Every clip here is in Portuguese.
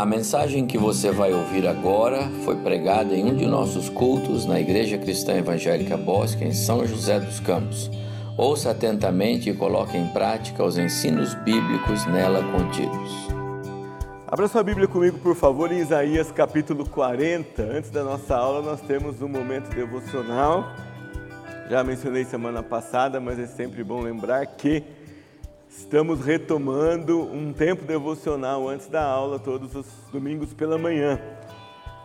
A mensagem que você vai ouvir agora foi pregada em um de nossos cultos na Igreja Cristã Evangélica Bosque, em São José dos Campos. Ouça atentamente e coloque em prática os ensinos bíblicos nela contidos. Abra sua Bíblia comigo, por favor, em Isaías capítulo 40. Antes da nossa aula, nós temos um momento devocional. Já mencionei semana passada, mas é sempre bom lembrar que Estamos retomando um tempo devocional antes da aula, todos os domingos pela manhã.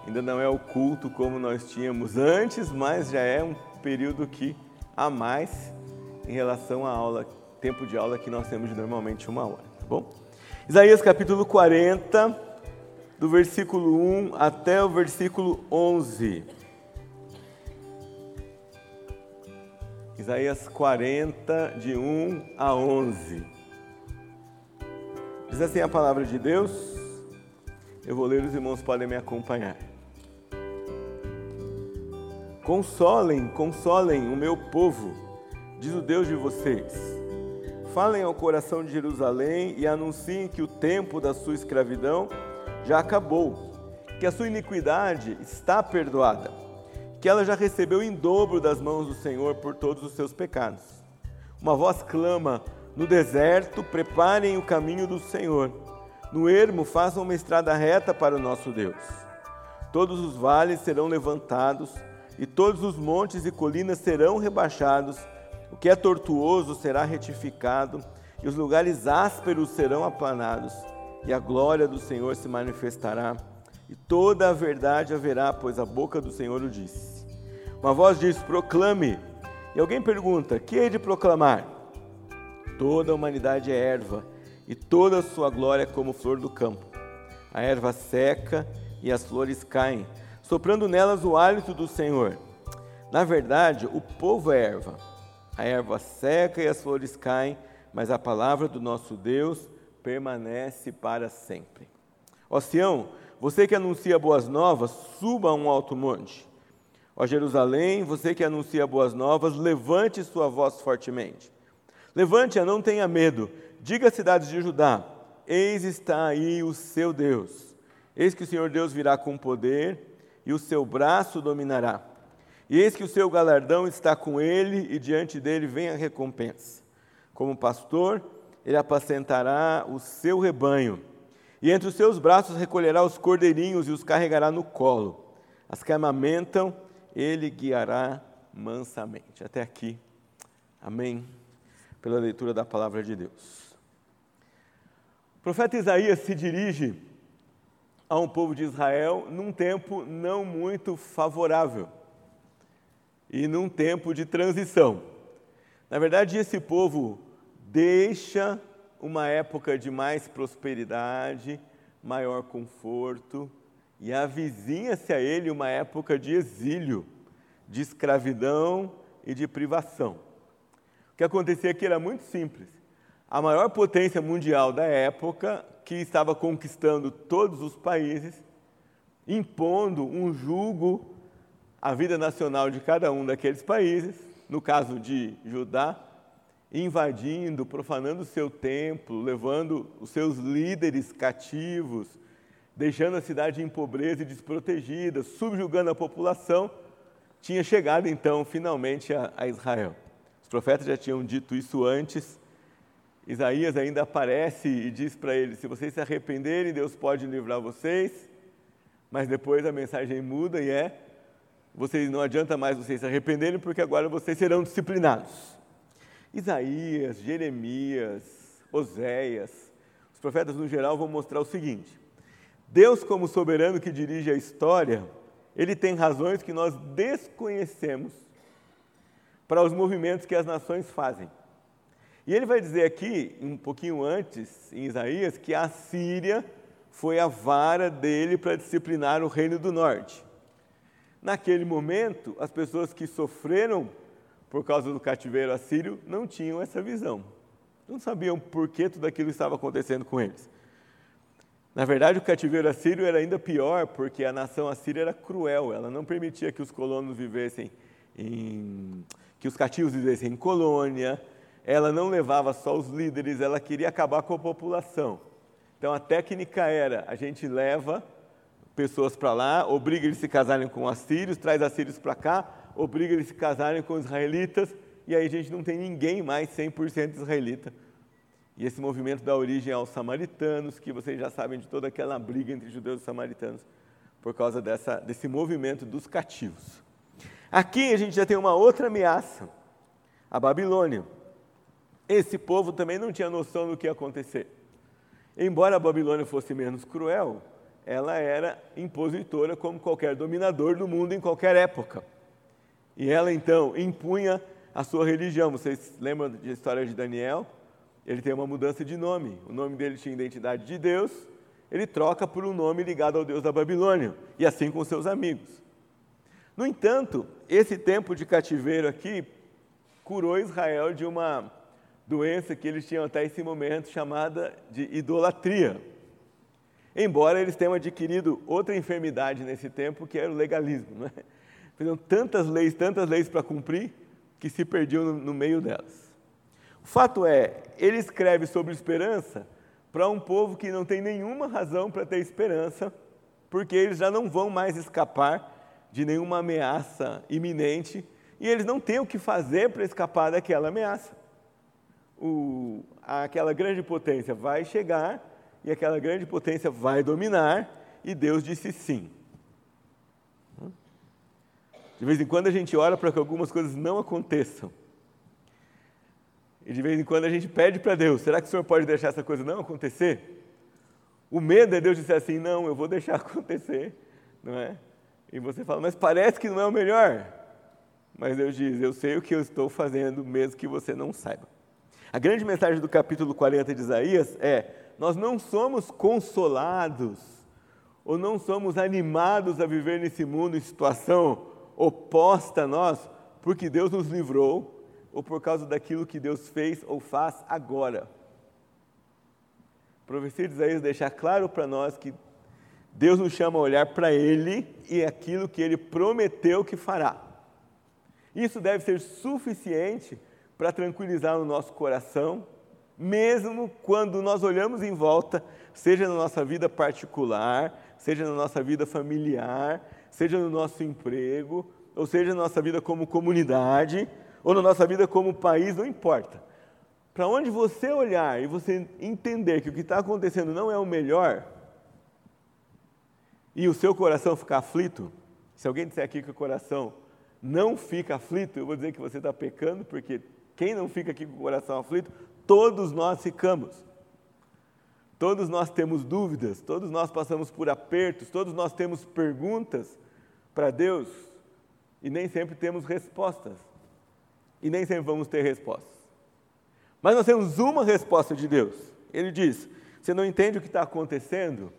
Ainda não é o culto como nós tínhamos antes, mas já é um período que há mais em relação à aula, tempo de aula que nós temos de normalmente uma hora, tá bom? Isaías capítulo 40, do versículo 1 até o versículo 11. Isaías 40, de 1 a 11. Diz assim a palavra de Deus. Eu vou ler, os irmãos podem me acompanhar. Consolem, consolem o meu povo, diz o Deus de vocês. Falem ao coração de Jerusalém e anunciem que o tempo da sua escravidão já acabou, que a sua iniquidade está perdoada, que ela já recebeu em dobro das mãos do Senhor por todos os seus pecados. Uma voz clama no deserto, preparem o caminho do Senhor. No ermo, façam uma estrada reta para o nosso Deus. Todos os vales serão levantados e todos os montes e colinas serão rebaixados. O que é tortuoso será retificado e os lugares ásperos serão aplanados. E a glória do Senhor se manifestará e toda a verdade haverá, pois a boca do Senhor o disse. Uma voz diz: proclame. E alguém pergunta: que hei de proclamar? Toda a humanidade é erva, e toda a sua glória é como flor do campo. A erva seca e as flores caem, soprando nelas o hálito do Senhor. Na verdade, o povo é erva. A erva seca e as flores caem, mas a palavra do nosso Deus permanece para sempre. Ó Sião, você que anuncia boas novas, suba a um alto monte. Ó Jerusalém, você que anuncia boas novas, levante sua voz fortemente. Levante-a, não tenha medo. Diga às cidades de Judá: Eis está aí o seu Deus. Eis que o Senhor Deus virá com poder e o seu braço dominará. E eis que o seu galardão está com ele e diante dele vem a recompensa. Como pastor, ele apacentará o seu rebanho. E entre os seus braços recolherá os cordeirinhos e os carregará no colo. As que amamentam, ele guiará mansamente. Até aqui. Amém pela leitura da palavra de Deus. O profeta Isaías se dirige a um povo de Israel num tempo não muito favorável e num tempo de transição. Na verdade, esse povo deixa uma época de mais prosperidade, maior conforto e avizinha-se a ele uma época de exílio, de escravidão e de privação. O que acontecia aqui era muito simples. A maior potência mundial da época, que estava conquistando todos os países, impondo um julgo à vida nacional de cada um daqueles países, no caso de Judá, invadindo, profanando o seu templo, levando os seus líderes cativos, deixando a cidade em pobreza e desprotegida, subjugando a população, tinha chegado então finalmente a, a Israel. Profetas já tinham dito isso antes. Isaías ainda aparece e diz para eles: se vocês se arrependerem, Deus pode livrar vocês. Mas depois a mensagem muda e é: vocês não adianta mais vocês se arrependerem, porque agora vocês serão disciplinados. Isaías, Jeremias, Oséias, os profetas no geral vão mostrar o seguinte: Deus, como soberano que dirige a história, ele tem razões que nós desconhecemos para os movimentos que as nações fazem. E ele vai dizer aqui, um pouquinho antes, em Isaías, que a Síria foi a vara dele para disciplinar o reino do norte. Naquele momento, as pessoas que sofreram por causa do cativeiro assírio não tinham essa visão. Não sabiam por que tudo aquilo estava acontecendo com eles. Na verdade, o cativeiro assírio era ainda pior, porque a nação assíria era cruel, ela não permitia que os colonos vivessem em que os cativos vivessem em colônia, ela não levava só os líderes, ela queria acabar com a população. Então a técnica era: a gente leva pessoas para lá, obriga eles a se casarem com assírios, traz assírios para cá, obriga eles a se casarem com israelitas, e aí a gente não tem ninguém mais 100% israelita. E esse movimento dá origem aos samaritanos, que vocês já sabem de toda aquela briga entre judeus e samaritanos, por causa dessa, desse movimento dos cativos. Aqui a gente já tem uma outra ameaça, a Babilônia. Esse povo também não tinha noção do que ia acontecer. Embora a Babilônia fosse menos cruel, ela era impositora como qualquer dominador do mundo em qualquer época. E ela então impunha a sua religião. Vocês lembram da história de Daniel? Ele tem uma mudança de nome. O nome dele tinha identidade de Deus, ele troca por um nome ligado ao Deus da Babilônia, e assim com seus amigos. No entanto, esse tempo de cativeiro aqui curou Israel de uma doença que eles tinham até esse momento chamada de idolatria. Embora eles tenham adquirido outra enfermidade nesse tempo, que era o legalismo. Né? Fizeram tantas leis, tantas leis para cumprir, que se perdiam no, no meio delas. O fato é, ele escreve sobre esperança para um povo que não tem nenhuma razão para ter esperança, porque eles já não vão mais escapar de nenhuma ameaça iminente e eles não têm o que fazer para escapar daquela ameaça o, aquela grande potência vai chegar e aquela grande potência vai dominar, e Deus disse sim. De vez em quando a gente ora para que algumas coisas não aconteçam. E de vez em quando a gente pede para Deus: será que o Senhor pode deixar essa coisa não acontecer? O medo é Deus dizer assim: não, eu vou deixar acontecer, não é? E você fala: mas parece que não é o melhor. Mas Deus diz: eu sei o que eu estou fazendo, mesmo que você não saiba. A grande mensagem do capítulo 40 de Isaías é: nós não somos consolados ou não somos animados a viver nesse mundo em situação oposta a nós, porque Deus nos livrou ou por causa daquilo que Deus fez ou faz agora. A profecia de Isaías deixa claro para nós que Deus nos chama a olhar para Ele e aquilo que Ele prometeu que fará. Isso deve ser suficiente para tranquilizar o nosso coração, mesmo quando nós olhamos em volta, seja na nossa vida particular, seja na nossa vida familiar, seja no nosso emprego, ou seja na nossa vida como comunidade, ou na nossa vida como país, não importa. Para onde você olhar e você entender que o que está acontecendo não é o melhor, e o seu coração ficar aflito, se alguém disser aqui que o coração não fica aflito, eu vou dizer que você está pecando, porque quem não fica aqui com o coração aflito? Todos nós ficamos. Todos nós temos dúvidas, todos nós passamos por apertos, todos nós temos perguntas para Deus e nem sempre temos respostas. E nem sempre vamos ter respostas. Mas nós temos uma resposta de Deus. Ele diz: Você não entende o que está acontecendo?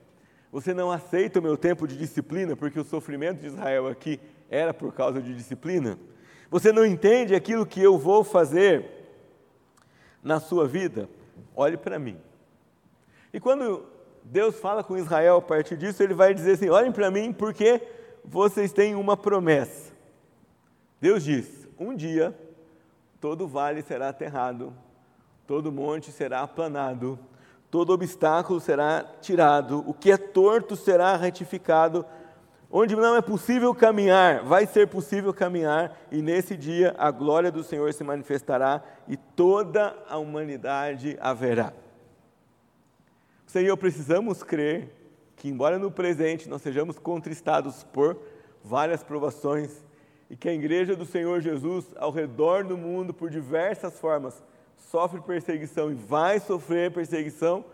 Você não aceita o meu tempo de disciplina, porque o sofrimento de Israel aqui era por causa de disciplina? Você não entende aquilo que eu vou fazer na sua vida? Olhe para mim. E quando Deus fala com Israel a partir disso, ele vai dizer assim: olhem para mim, porque vocês têm uma promessa. Deus diz: um dia todo vale será aterrado, todo monte será aplanado, todo obstáculo será tirado, o que é torto será retificado Onde não é possível caminhar, vai ser possível caminhar, e nesse dia a glória do Senhor se manifestará e toda a humanidade haverá. Eu precisamos crer que, embora no presente nós sejamos contristados por várias provações, e que a igreja do Senhor Jesus, ao redor do mundo, por diversas formas, sofre perseguição e vai sofrer perseguição,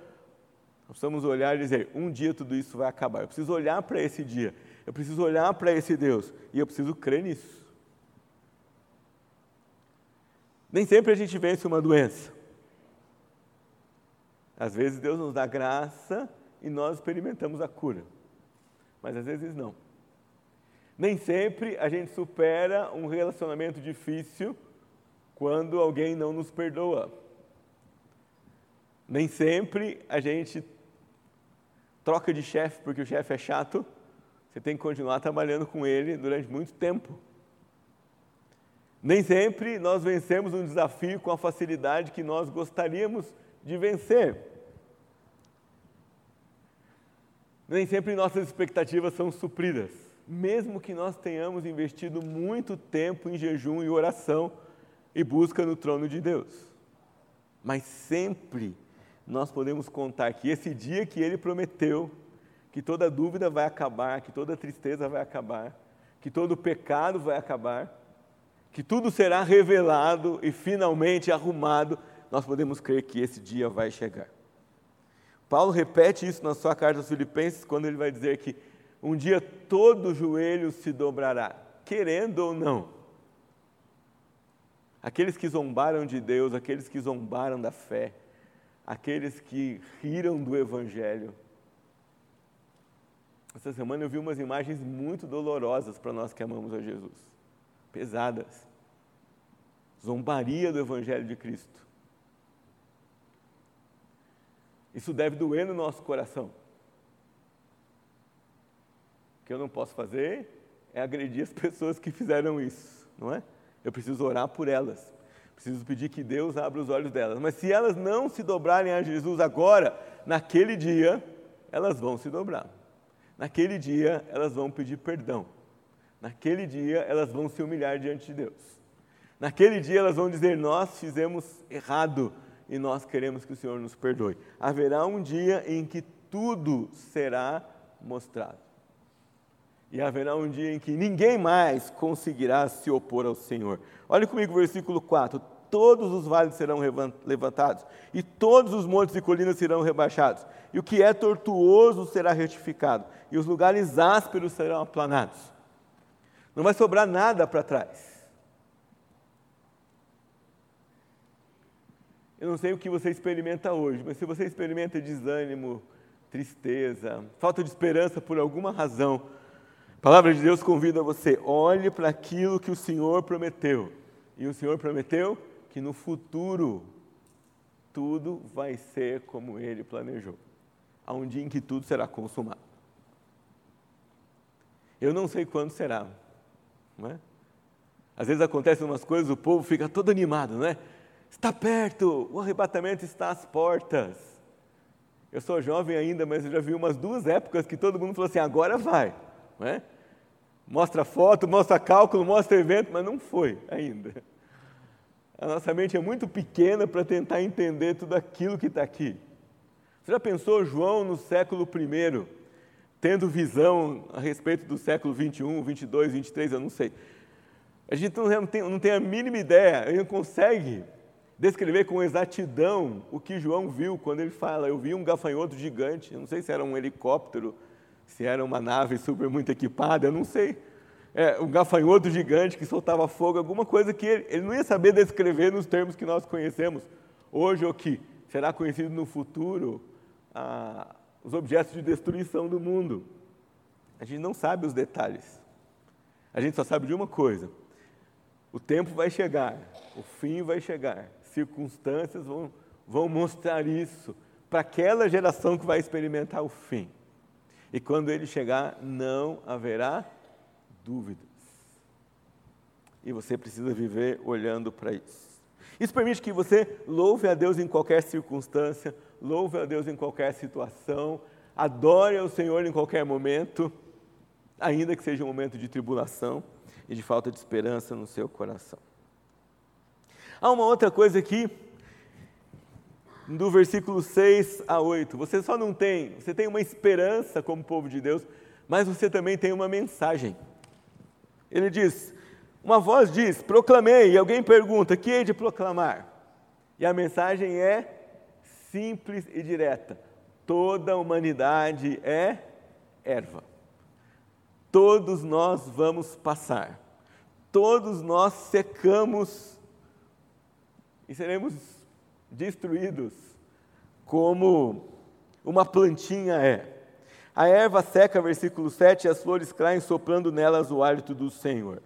nós precisamos olhar e dizer: um dia tudo isso vai acabar. Eu preciso olhar para esse dia eu preciso olhar para esse Deus e eu preciso crer nisso. Nem sempre a gente vence uma doença. Às vezes Deus nos dá graça e nós experimentamos a cura, mas às vezes não. Nem sempre a gente supera um relacionamento difícil quando alguém não nos perdoa. Nem sempre a gente troca de chefe porque o chefe é chato você tem que continuar trabalhando com ele durante muito tempo. Nem sempre nós vencemos um desafio com a facilidade que nós gostaríamos de vencer. Nem sempre nossas expectativas são supridas, mesmo que nós tenhamos investido muito tempo em jejum e oração e busca no trono de Deus. Mas sempre nós podemos contar que esse dia que ele prometeu, que toda dúvida vai acabar, que toda tristeza vai acabar, que todo pecado vai acabar, que tudo será revelado e finalmente arrumado, nós podemos crer que esse dia vai chegar. Paulo repete isso na sua carta aos Filipenses, quando ele vai dizer que um dia todo joelho se dobrará, querendo ou não. Aqueles que zombaram de Deus, aqueles que zombaram da fé, aqueles que riram do Evangelho. Essa semana eu vi umas imagens muito dolorosas para nós que amamos a Jesus, pesadas. Zombaria do Evangelho de Cristo. Isso deve doer no nosso coração. O que eu não posso fazer é agredir as pessoas que fizeram isso, não é? Eu preciso orar por elas. Preciso pedir que Deus abra os olhos delas. Mas se elas não se dobrarem a Jesus agora, naquele dia, elas vão se dobrar. Naquele dia, elas vão pedir perdão. Naquele dia, elas vão se humilhar diante de Deus. Naquele dia, elas vão dizer: Nós fizemos errado e nós queremos que o Senhor nos perdoe. Haverá um dia em que tudo será mostrado. E haverá um dia em que ninguém mais conseguirá se opor ao Senhor. Olhe comigo o versículo 4. Todos os vales serão levantados, e todos os montes e colinas serão rebaixados, e o que é tortuoso será retificado, e os lugares ásperos serão aplanados. Não vai sobrar nada para trás. Eu não sei o que você experimenta hoje, mas se você experimenta desânimo, tristeza, falta de esperança por alguma razão, palavra de Deus convida você, olhe para aquilo que o Senhor prometeu. E o Senhor prometeu que no futuro tudo vai ser como ele planejou. Há um dia em que tudo será consumado. Eu não sei quando será, não é? Às vezes acontecem umas coisas, o povo fica todo animado, não é? Está perto, o arrebatamento está às portas. Eu sou jovem ainda, mas eu já vi umas duas épocas que todo mundo falou assim: agora vai. Não é? Mostra foto, mostra cálculo, mostra evento, mas não foi ainda. A nossa mente é muito pequena para tentar entender tudo aquilo que está aqui. Você já pensou João no século I, tendo visão a respeito do século 21, 22, 23, eu não sei. A gente não tem, não tem a mínima ideia, ele não consegue descrever com exatidão o que João viu quando ele fala: Eu vi um gafanhoto gigante. Não sei se era um helicóptero, se era uma nave super muito equipada, eu não sei. É, um gafanhoto gigante que soltava fogo, alguma coisa que ele, ele não ia saber descrever nos termos que nós conhecemos hoje ou que será conhecido no futuro ah, os objetos de destruição do mundo. A gente não sabe os detalhes. A gente só sabe de uma coisa: o tempo vai chegar, o fim vai chegar circunstâncias vão, vão mostrar isso para aquela geração que vai experimentar o fim. E quando ele chegar, não haverá dúvidas. E você precisa viver olhando para isso. Isso permite que você louve a Deus em qualquer circunstância, louve a Deus em qualquer situação, adore ao Senhor em qualquer momento, ainda que seja um momento de tribulação e de falta de esperança no seu coração. Há uma outra coisa aqui, do versículo 6 a 8. Você só não tem, você tem uma esperança como povo de Deus, mas você também tem uma mensagem. Ele diz: Uma voz diz, proclamei, e alguém pergunta, que hei de proclamar? E a mensagem é simples e direta: toda a humanidade é erva. Todos nós vamos passar, todos nós secamos e seremos destruídos como uma plantinha é. A erva seca, versículo 7, e as flores caem soprando nelas o hálito do Senhor.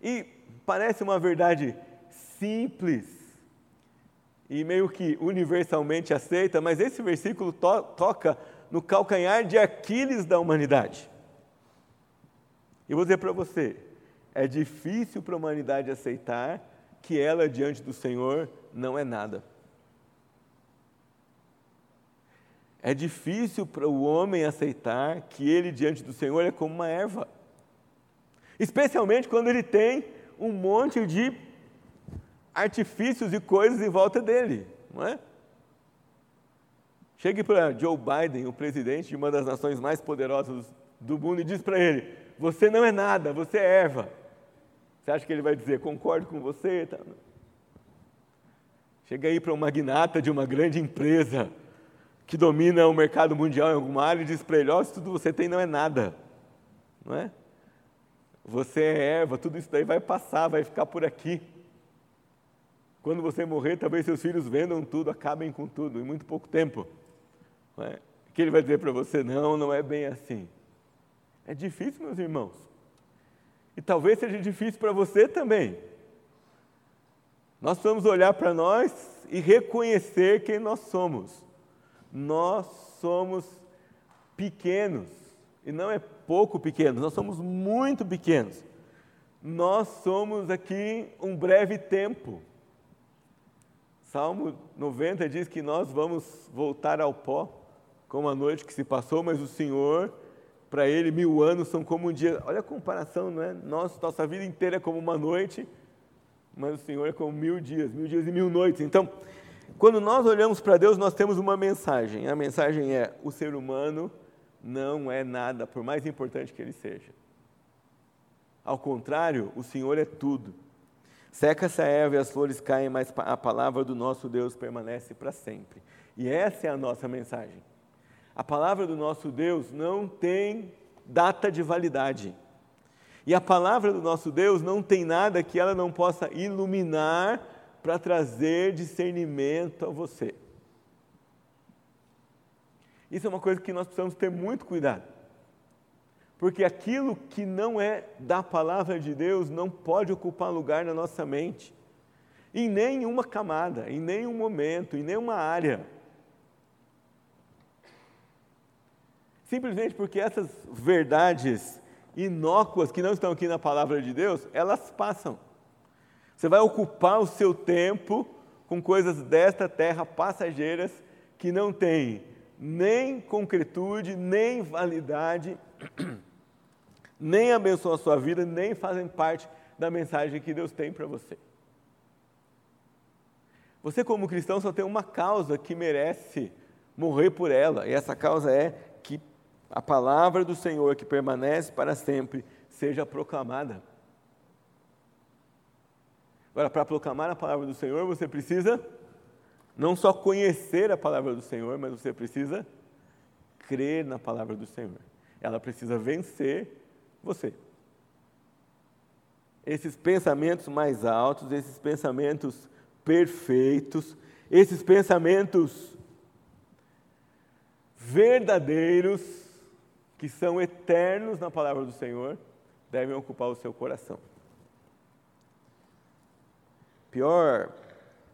E parece uma verdade simples e meio que universalmente aceita, mas esse versículo to toca no calcanhar de Aquiles da humanidade. E vou dizer para você, é difícil para a humanidade aceitar que ela diante do Senhor não é nada. É difícil para o homem aceitar que ele diante do Senhor é como uma erva. Especialmente quando ele tem um monte de artifícios e coisas em volta dele, não é? Chegue para Joe Biden, o presidente de uma das nações mais poderosas do mundo, e diz para ele: Você não é nada, você é erva. Você acha que ele vai dizer, concordo com você? Chega aí para um magnata de uma grande empresa que domina o mercado mundial em alguma área e diz para ele: oh, tudo você tem não é nada, não é? Você é erva, tudo isso daí vai passar, vai ficar por aqui. Quando você morrer, talvez seus filhos vendam tudo, acabem com tudo, em muito pouco tempo. Não é? Que ele vai dizer para você: não, não é bem assim. É difícil, meus irmãos. E talvez seja difícil para você também. Nós precisamos olhar para nós e reconhecer quem nós somos nós somos pequenos, e não é pouco pequenos, nós somos muito pequenos. Nós somos aqui um breve tempo. Salmo 90 diz que nós vamos voltar ao pó, como a noite que se passou, mas o Senhor, para Ele, mil anos são como um dia. Olha a comparação, não é? Nossa, nossa vida inteira é como uma noite, mas o Senhor é como mil dias, mil dias e mil noites. Então, quando nós olhamos para Deus, nós temos uma mensagem. A mensagem é: o ser humano não é nada, por mais importante que ele seja. Ao contrário, o Senhor é tudo. Seca-se a erva e as flores caem, mas a palavra do nosso Deus permanece para sempre. E essa é a nossa mensagem. A palavra do nosso Deus não tem data de validade. E a palavra do nosso Deus não tem nada que ela não possa iluminar para trazer discernimento a você. Isso é uma coisa que nós precisamos ter muito cuidado. Porque aquilo que não é da palavra de Deus não pode ocupar lugar na nossa mente, em nenhuma camada, em nenhum momento, em nenhuma área. Simplesmente porque essas verdades inócuas que não estão aqui na palavra de Deus, elas passam. Você vai ocupar o seu tempo com coisas desta terra passageiras que não têm nem concretude, nem validade, nem abençoam a sua vida, nem fazem parte da mensagem que Deus tem para você. Você, como cristão, só tem uma causa que merece morrer por ela, e essa causa é a palavra do Senhor, que permanece para sempre, seja proclamada. Agora, para proclamar a palavra do Senhor, você precisa não só conhecer a palavra do Senhor, mas você precisa crer na palavra do Senhor. Ela precisa vencer você. Esses pensamentos mais altos, esses pensamentos perfeitos, esses pensamentos verdadeiros, que são eternos na palavra do Senhor, devem ocupar o seu coração pior,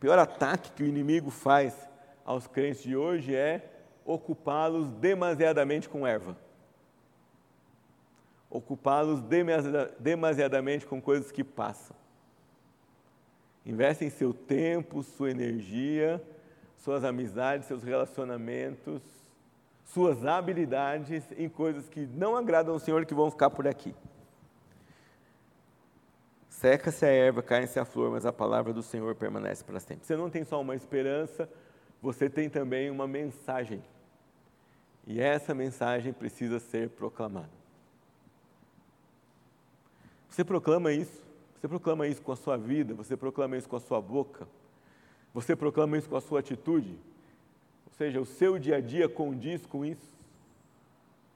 pior ataque que o inimigo faz aos crentes de hoje é ocupá-los demasiadamente com erva. Ocupá-los demasiadamente com coisas que passam. Investem seu tempo, sua energia, suas amizades, seus relacionamentos, suas habilidades em coisas que não agradam ao Senhor que vão ficar por aqui. Seca-se a erva, cai-se a flor, mas a palavra do Senhor permanece para sempre. Você não tem só uma esperança, você tem também uma mensagem. E essa mensagem precisa ser proclamada. Você proclama isso, você proclama isso com a sua vida, você proclama isso com a sua boca, você proclama isso com a sua atitude. Ou seja, o seu dia a dia condiz com isso.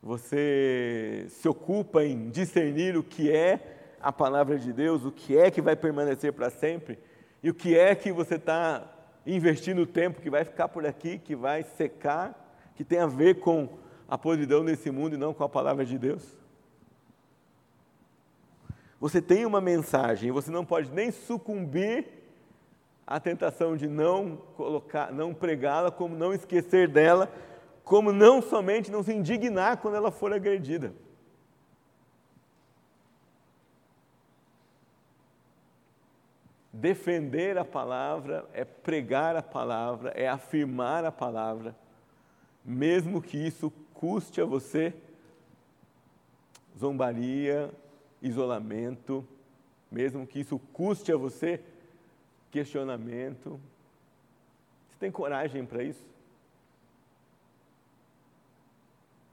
Você se ocupa em discernir o que é a palavra de Deus, o que é que vai permanecer para sempre e o que é que você está investindo tempo que vai ficar por aqui, que vai secar, que tem a ver com a podridão desse mundo e não com a palavra de Deus. Você tem uma mensagem, você não pode nem sucumbir à tentação de não colocar, não pregá-la, como não esquecer dela, como não somente não se indignar quando ela for agredida. Defender a palavra é pregar a palavra, é afirmar a palavra. mesmo que isso custe a você zombaria, isolamento, mesmo que isso custe a você questionamento. Você tem coragem para isso?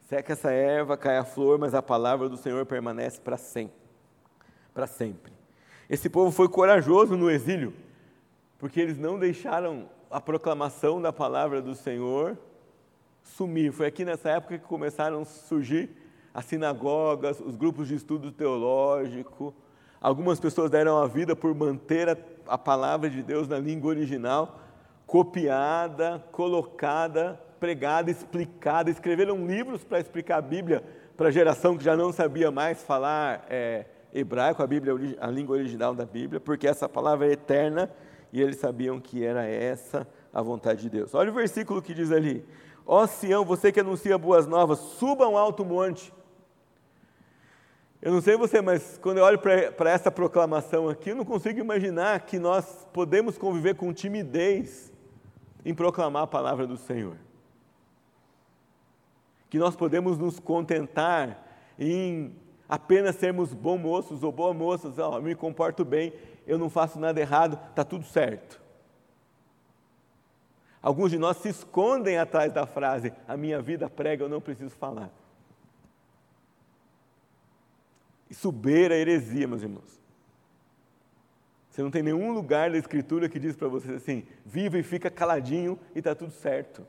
Seca essa erva, cai a flor, mas a palavra do Senhor permanece para sempre. Para sempre. Esse povo foi corajoso no exílio, porque eles não deixaram a proclamação da palavra do Senhor sumir. Foi aqui nessa época que começaram a surgir as sinagogas, os grupos de estudo teológico. Algumas pessoas deram a vida por manter a, a palavra de Deus na língua original, copiada, colocada, pregada, explicada. Escreveram livros para explicar a Bíblia para a geração que já não sabia mais falar é, hebraico, a, Bíblia, a língua original da Bíblia, porque essa palavra é eterna e eles sabiam que era essa a vontade de Deus. Olha o versículo que diz ali: Ó Sião, você que anuncia boas novas, suba um alto monte eu não sei você, mas quando eu olho para essa proclamação aqui, eu não consigo imaginar que nós podemos conviver com timidez em proclamar a palavra do Senhor. Que nós podemos nos contentar em apenas sermos bons moços ou boas moças, oh, eu me comporto bem, eu não faço nada errado, está tudo certo. Alguns de nós se escondem atrás da frase: a minha vida prega, eu não preciso falar. Isso beira a heresia, meus irmãos. Você não tem nenhum lugar da Escritura que diz para você assim: viva e fica caladinho e está tudo certo.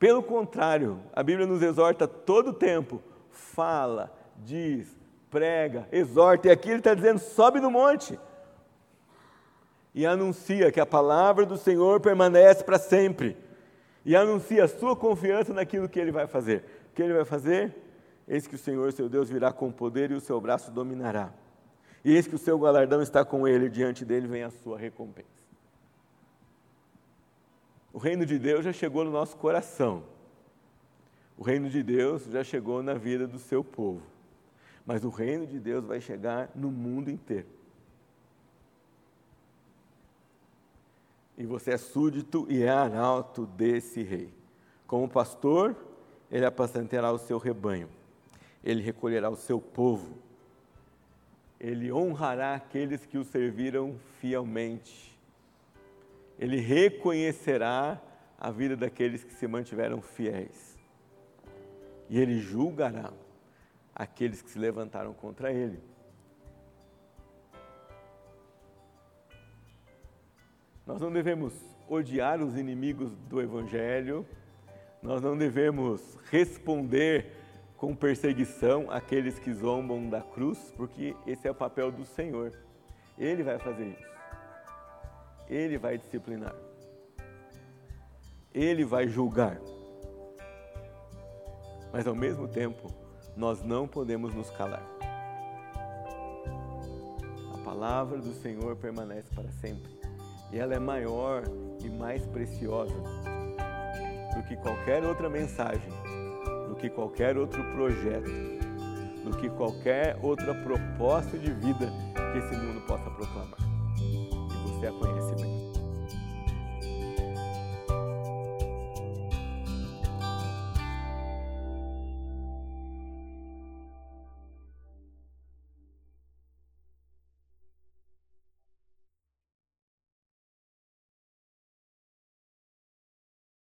Pelo contrário, a Bíblia nos exorta todo o tempo: fala, diz, prega, exorta. E aqui ele está dizendo: sobe no monte e anuncia que a palavra do Senhor permanece para sempre. E anuncia a sua confiança naquilo que ele vai fazer. O que ele vai fazer? Eis que o Senhor, seu Deus, virá com poder e o seu braço dominará. E eis que o seu galardão está com ele, e diante dele vem a sua recompensa. O reino de Deus já chegou no nosso coração. O reino de Deus já chegou na vida do seu povo. Mas o reino de Deus vai chegar no mundo inteiro. E você é súdito e é arauto desse rei. Como pastor, ele apacentará o seu rebanho ele recolherá o seu povo, ele honrará aqueles que o serviram fielmente, ele reconhecerá a vida daqueles que se mantiveram fiéis, e ele julgará aqueles que se levantaram contra ele. Nós não devemos odiar os inimigos do Evangelho, nós não devemos responder com perseguição aqueles que zombam da cruz, porque esse é o papel do Senhor. Ele vai fazer isso. Ele vai disciplinar. Ele vai julgar. Mas ao mesmo tempo, nós não podemos nos calar. A palavra do Senhor permanece para sempre. E ela é maior e mais preciosa do que qualquer outra mensagem do que qualquer outro projeto, do que qualquer outra proposta de vida que esse mundo possa proclamar. E você a conhece bem.